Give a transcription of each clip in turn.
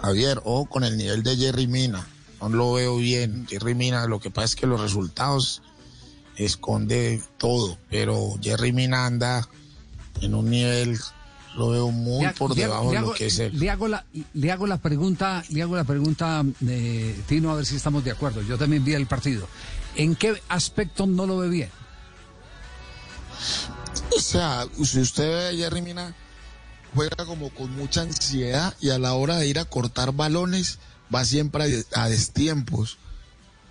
Javier, ojo con el nivel de Jerry Mina. No lo veo bien. Jerry Mina, lo que pasa es que los resultados esconde todo, pero Jerry Mina anda en un nivel lo veo muy Le- por debajo le de hago- lo que es él. Le hago la, le hago la pregunta, le hago la pregunta, eh, Tino, a ver si estamos de acuerdo. Yo también vi el partido. ¿En qué aspecto no lo ve bien? O sea, si usted ve a Jerry Mina, juega como con mucha ansiedad y a la hora de ir a cortar balones va siempre a, destiempos.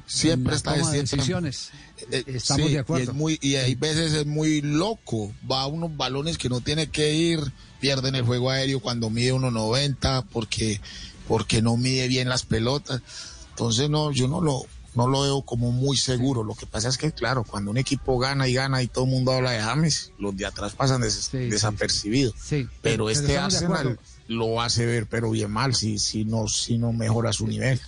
Siempre está a decisiones. Eh, Estamos sí, de acuerdo. Y, es muy, y hay veces es muy loco. Va a unos balones que no tiene que ir, pierden el juego aéreo cuando mide 1.90 porque, porque no mide bien las pelotas. Entonces no, yo no lo, no lo veo como muy seguro. Lo que pasa es que, claro, cuando un equipo gana y gana y todo el mundo habla de James, los de atrás pasan des- Sí, desapercibidos. Sí, Pero este estamos de Arsenal lo hace ver, pero bien mal, si, si, no, si no mejora su nivel.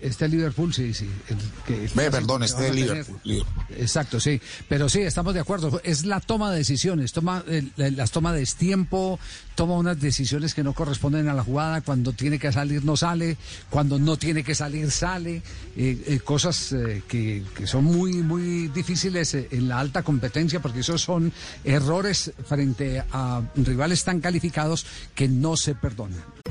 Este Liverpool, sí, sí. el que- el Ve, clásico perdón, que este. Liverpool. Liverpool. Exacto, sí. Pero sí, estamos de acuerdo. Es la toma de decisiones. Toma, eh, la- las toma de tiempo, toma unas decisiones que no corresponden a la jugada. Cuando tiene que salir, no sale. Cuando no tiene que salir, sale. Eh, eh, cosas eh, que, que son muy, muy difíciles en la alta competencia, porque esos son errores frente a rivales tan calificados que no se perdonan.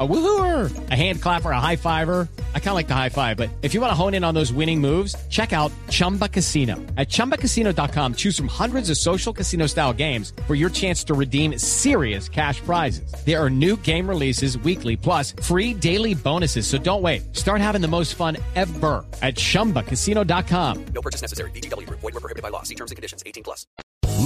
A woohooer, a hand clapper, a high fiver. I kind of like the high five, but if you want to hone in on those winning moves, check out Chumba Casino. At chumbacasino.com, choose from hundreds of social casino style games for your chance to redeem serious cash prizes. There are new game releases weekly, plus free daily bonuses. So don't wait. Start having the most fun ever at chumbacasino.com. No purchase necessary. Group. Void were prohibited by law. See terms and conditions. 18 plus.